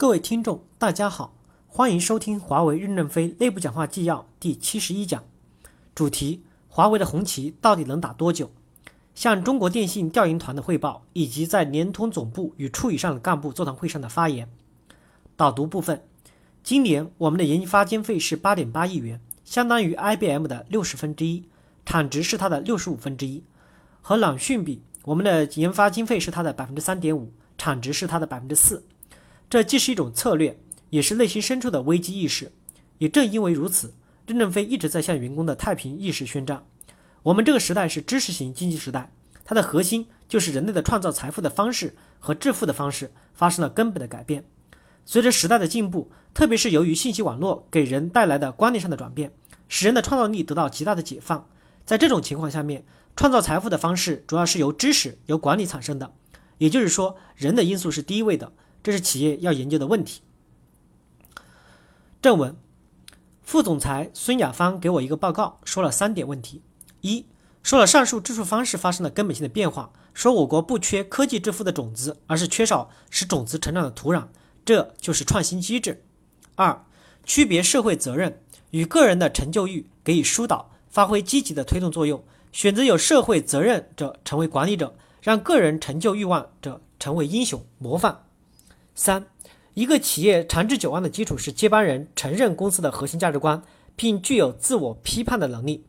各位听众，大家好，欢迎收听华为任正非内部讲话纪要第七十一讲，主题：华为的红旗到底能打多久？向中国电信调研团的汇报，以及在联通总部与处以上的干部座谈会上的发言。导读部分：今年我们的研发经费是八点八亿元，相当于 IBM 的六十分之一，产值是它的六十五分之一。和朗讯比，我们的研发经费是它的百分之三点五，产值是它的百分之四。这既是一种策略，也是内心深处的危机意识。也正因为如此，任正非一直在向员工的太平意识宣战。我们这个时代是知识型经济时代，它的核心就是人类的创造财富的方式和致富的方式发生了根本的改变。随着时代的进步，特别是由于信息网络给人带来的观念上的转变，使人的创造力得到极大的解放。在这种情况下面，创造财富的方式主要是由知识、由管理产生的，也就是说，人的因素是第一位的。这是企业要研究的问题。正文，副总裁孙亚芳给我一个报告，说了三点问题：一，说了上述支付方式发生了根本性的变化，说我国不缺科技致富的种子，而是缺少使种子成长的土壤，这就是创新机制。二，区别社会责任与个人的成就欲，给予疏导，发挥积极的推动作用，选择有社会责任者成为管理者，让个人成就欲望者成为英雄模范。三，一个企业长治久安的基础是接班人承认公司的核心价值观，并具有自我批判的能力。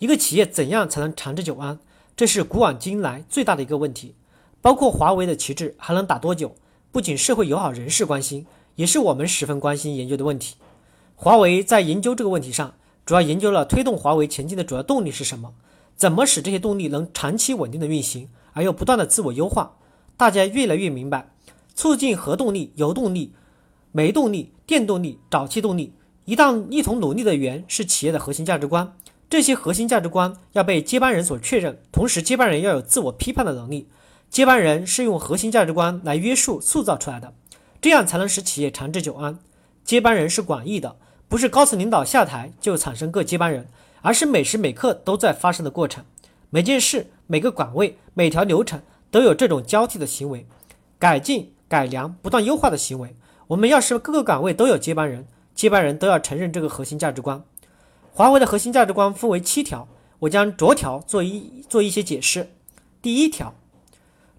一个企业怎样才能长治久安？这是古往今来最大的一个问题。包括华为的旗帜还能打多久？不仅社会友好人士关心，也是我们十分关心研究的问题。华为在研究这个问题上，主要研究了推动华为前进的主要动力是什么？怎么使这些动力能长期稳定的运行，而又不断的自我优化？大家越来越明白。促进核动力、油动力、煤动力、电动力、沼气动力，一旦一同努力的源是企业的核心价值观。这些核心价值观要被接班人所确认，同时接班人要有自我批判的能力。接班人是用核心价值观来约束、塑造出来的，这样才能使企业长治久安。接班人是广义的，不是高层领导下台就产生各接班人，而是每时每刻都在发生的过程。每件事、每个岗位、每条流程都有这种交替的行为，改进。改良、不断优化的行为。我们要是各个岗位都有接班人，接班人都要承认这个核心价值观。华为的核心价值观分为七条，我将逐条做一做一些解释。第一条，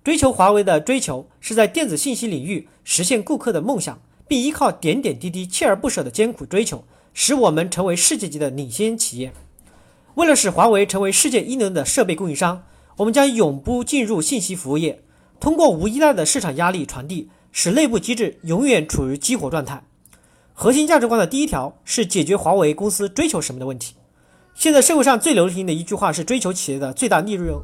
追求华为的追求是在电子信息领域实现顾客的梦想，并依靠点点滴滴、锲而不舍的艰苦追求，使我们成为世界级的领先企业。为了使华为成为世界一流的设备供应商，我们将永不进入信息服务业。通过无依赖的市场压力传递，使内部机制永远处于激活状态。核心价值观的第一条是解决华为公司追求什么的问题。现在社会上最流行的一句话是追求企业的最大利润，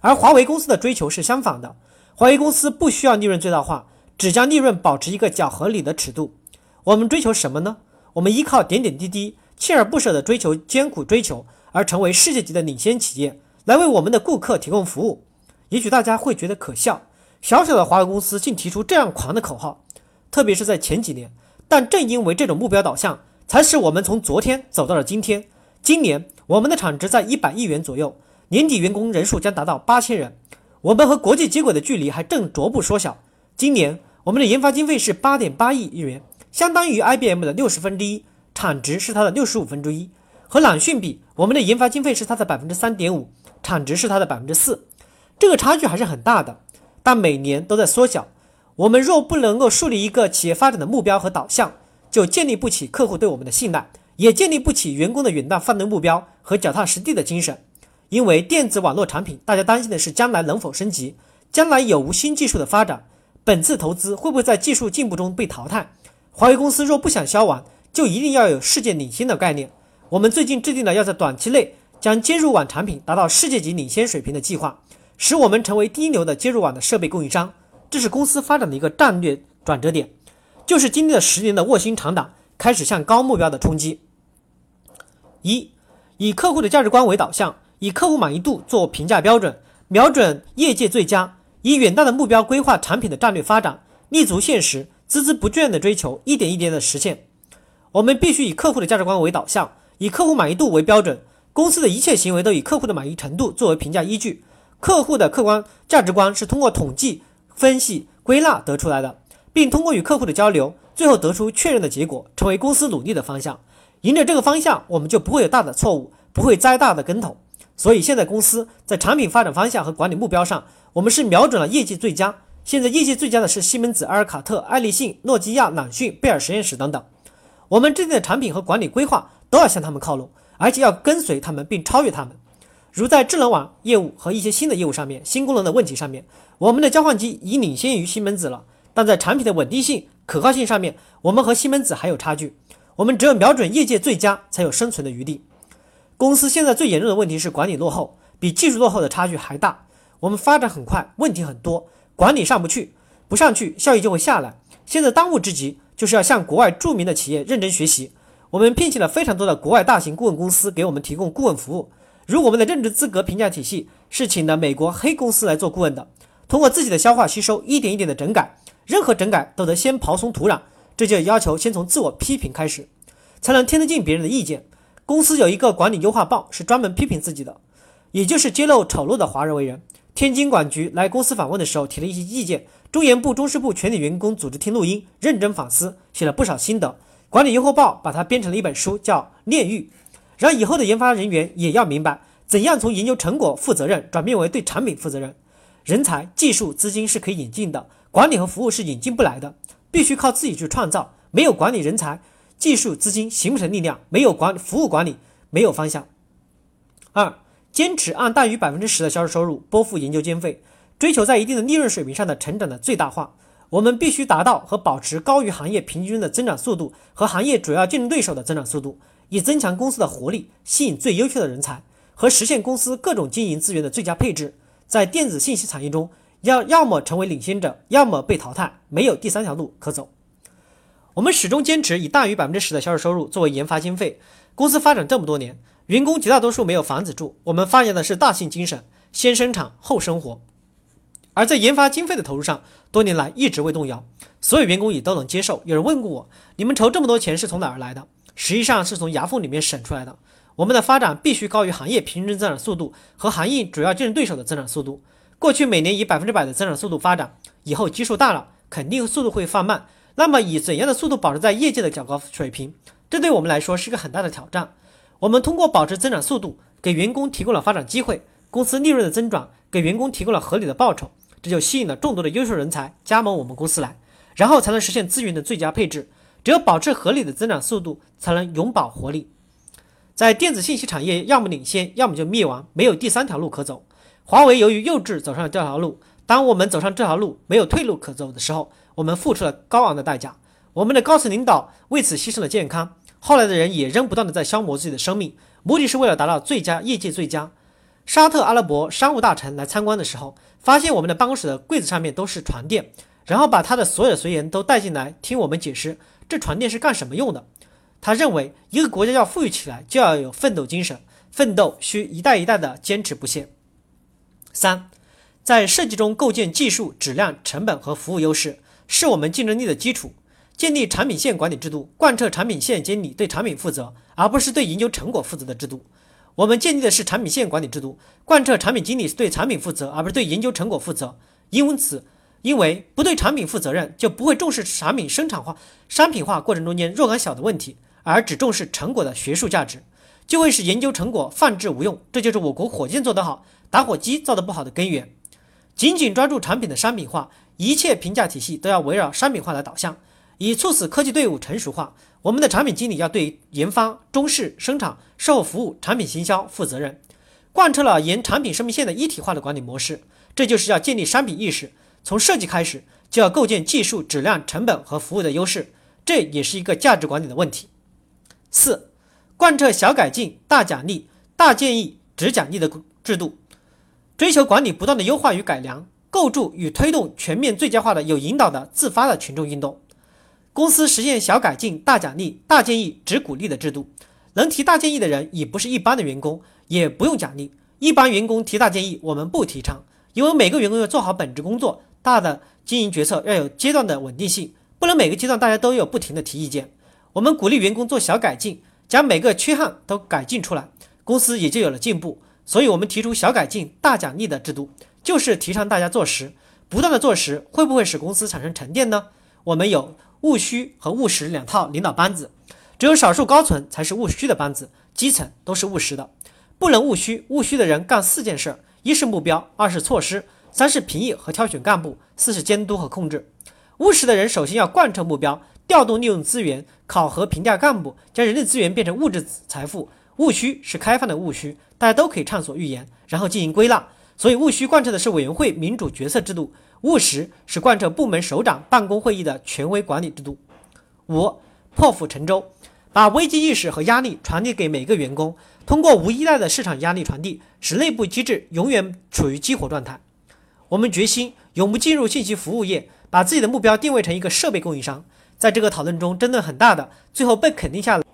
而华为公司的追求是相反的。华为公司不需要利润最大化，只将利润保持一个较合理的尺度。我们追求什么呢？我们依靠点点滴滴、锲而不舍的追求、艰苦追求，而成为世界级的领先企业，来为我们的顾客提供服务。也许大家会觉得可笑。小小的华为公司竟提出这样狂的口号，特别是在前几年。但正因为这种目标导向，才使我们从昨天走到了今天。今年我们的产值在一百亿元左右，年底员工人数将达到八千人。我们和国际接轨的距离还正逐步缩小。今年我们的研发经费是八点八亿日元，相当于 IBM 的六十分之一，产值是它的六十五分之一。和朗讯比，我们的研发经费是它的百分之三点五，产值是它的百分之四，这个差距还是很大的。但每年都在缩小。我们若不能够树立一个企业发展的目标和导向，就建立不起客户对我们的信赖，也建立不起员工的远大奋斗目标和脚踏实地的精神。因为电子网络产品，大家担心的是将来能否升级，将来有无新技术的发展，本次投资会不会在技术进步中被淘汰？华为公司若不想消亡，就一定要有世界领先的概念。我们最近制定了要在短期内将接入网产品达到世界级领先水平的计划。使我们成为第一流的接入网的设备供应商，这是公司发展的一个战略转折点，就是经历了十年的卧薪尝胆，开始向高目标的冲击。一，以客户的价值观为导向，以客户满意度做评价标准，瞄准业界最佳，以远大的目标规划产品的战略发展，立足现实，孜孜不倦的追求，一点一点的实现。我们必须以客户的价值观为导向，以客户满意度为标准，公司的一切行为都以客户的满意程度作为评价依据。客户的客观价值观是通过统计、分析、归纳得出来的，并通过与客户的交流，最后得出确认的结果，成为公司努力的方向。迎着这个方向，我们就不会有大的错误，不会栽大的跟头。所以现在公司在产品发展方向和管理目标上，我们是瞄准了业绩最佳。现在业绩最佳的是西门子、阿尔卡特、爱立信、诺基亚、朗讯、贝尔实验室等等。我们制定的产品和管理规划都要向他们靠拢，而且要跟随他们并超越他们。如在智能网业务和一些新的业务上面，新功能的问题上面，我们的交换机已领先于西门子了。但在产品的稳定性、可靠性上面，我们和西门子还有差距。我们只有瞄准业界最佳，才有生存的余地。公司现在最严重的问题是管理落后，比技术落后的差距还大。我们发展很快，问题很多，管理上不去，不上去，效益就会下来。现在当务之急就是要向国外著名的企业认真学习。我们聘请了非常多的国外大型顾问公司给我们提供顾问服务。如我们的任职资格评价体系是请的美国黑公司来做顾问的，通过自己的消化吸收，一点一点的整改，任何整改都得先刨松土壤，这就要求先从自我批评开始，才能听得进别人的意见。公司有一个管理优化报，是专门批评自己的，也就是揭露丑陋的华人为人。天津管局来公司访问的时候，提了一些意见，中研部、中事部全体员工组织听录音，认真反思，写了不少心得。管理优化报把它编成了一本书，叫《炼狱》，让以后的研发人员也要明白，怎样从研究成果负责任转变为对产品负责任。人才、技术、资金是可以引进的，管理和服务是引进不来的，必须靠自己去创造。没有管理人才。技术资金形不成力量，没有管服务管理，没有方向。二，坚持按大于百分之十的销售收入拨付研究经费，追求在一定的利润水平上的成长的最大化。我们必须达到和保持高于行业平均的增长速度和行业主要竞争对手的增长速度，以增强公司的活力，吸引最优秀的人才和实现公司各种经营资源的最佳配置。在电子信息产业中，要要么成为领先者，要么被淘汰，没有第三条路可走。我们始终坚持以大于百分之十的销售收入作为研发经费。公司发展这么多年，员工绝大多数没有房子住。我们发扬的是大庆精神，先生产后生活。而在研发经费的投入上，多年来一直未动摇，所有员工也都能接受。有人问过我，你们筹这么多钱是从哪儿来的？实际上是从牙缝里面省出来的。我们的发展必须高于行业平均增长速度和行业主要竞争对手的增长速度。过去每年以百分之百的增长速度发展，以后基数大了，肯定速度会放慢。那么以怎样的速度保持在业界的较高水平？这对我们来说是个很大的挑战。我们通过保持增长速度，给员工提供了发展机会，公司利润的增长给员工提供了合理的报酬，这就吸引了众多的优秀人才加盟我们公司来，然后才能实现资源的最佳配置。只有保持合理的增长速度，才能永葆活力。在电子信息产业，要么领先，要么就灭亡，没有第三条路可走。华为由于幼稚走上了这条路，当我们走上这条路没有退路可走的时候。我们付出了高昂的代价，我们的高层领导为此牺牲了健康，后来的人也仍不断的在消磨自己的生命，目的是为了达到最佳业界最佳。沙特阿拉伯商务大臣来参观的时候，发现我们的办公室的柜子上面都是床垫，然后把他的所有的随员都带进来听我们解释这床垫是干什么用的。他认为一个国家要富裕起来，就要有奋斗精神，奋斗需一代一代的坚持不懈。三，在设计中构建技术、质量、成本和服务优势。是我们竞争力的基础。建立产品线管理制度，贯彻产品线经理对产品负责，而不是对研究成果负责的制度。我们建立的是产品线管理制度，贯彻产品经理对产品负责，而不是对研究成果负责。因此，因为不对产品负责任，就不会重视产品生产化、商品化过程中间若干小的问题，而只重视成果的学术价值，就会使研究成果放置无用。这就是我国火箭做得好，打火机造得不好的根源。紧紧抓住产品的商品化。一切评价体系都要围绕商品化来导向，以促使科技队伍成熟化。我们的产品经理要对研发、中试、生产、售后服务、产品行销负责任，贯彻了沿产品生命线的一体化的管理模式。这就是要建立商品意识，从设计开始就要构建技术、质量、成本和服务的优势。这也是一个价值管理的问题。四、贯彻小改进、大奖励、大建议、只奖励的制度，追求管理不断的优化与改良。构筑与推动全面最佳化的有引导的自发的群众运动，公司实现小改进、大奖励、大建议、只鼓励的制度。能提大建议的人已不是一般的员工，也不用奖励。一般员工提大建议，我们不提倡，因为每个员工要做好本职工作。大的经营决策要有阶段的稳定性，不能每个阶段大家都有不停的提意见。我们鼓励员工做小改进，将每个缺憾都改进出来，公司也就有了进步。所以，我们提出小改进、大奖励的制度。就是提倡大家做实，不断的做实，会不会使公司产生沉淀呢？我们有务虚和务实两套领导班子，只有少数高层才是务虚的班子，基层都是务实的。不能务虚，务虚的人干四件事：一是目标，二是措施，三是评议和挑选干部，四是监督和控制。务实的人首先要贯彻目标，调动利用资源，考核评价干部，将人力资源变成物质财富。务虚是开放的务虚，大家都可以畅所欲言，然后进行归纳。所以务虚贯彻的是委员会民主决策制度，务实是贯彻部门首长办公会议的权威管理制度。五破釜沉舟，把危机意识和压力传递给每个员工，通过无依赖的市场压力传递，使内部机制永远处于激活状态。我们决心永不进入信息服务业。把自己的目标定位成一个设备供应商，在这个讨论中争论很大的，最后被肯定下来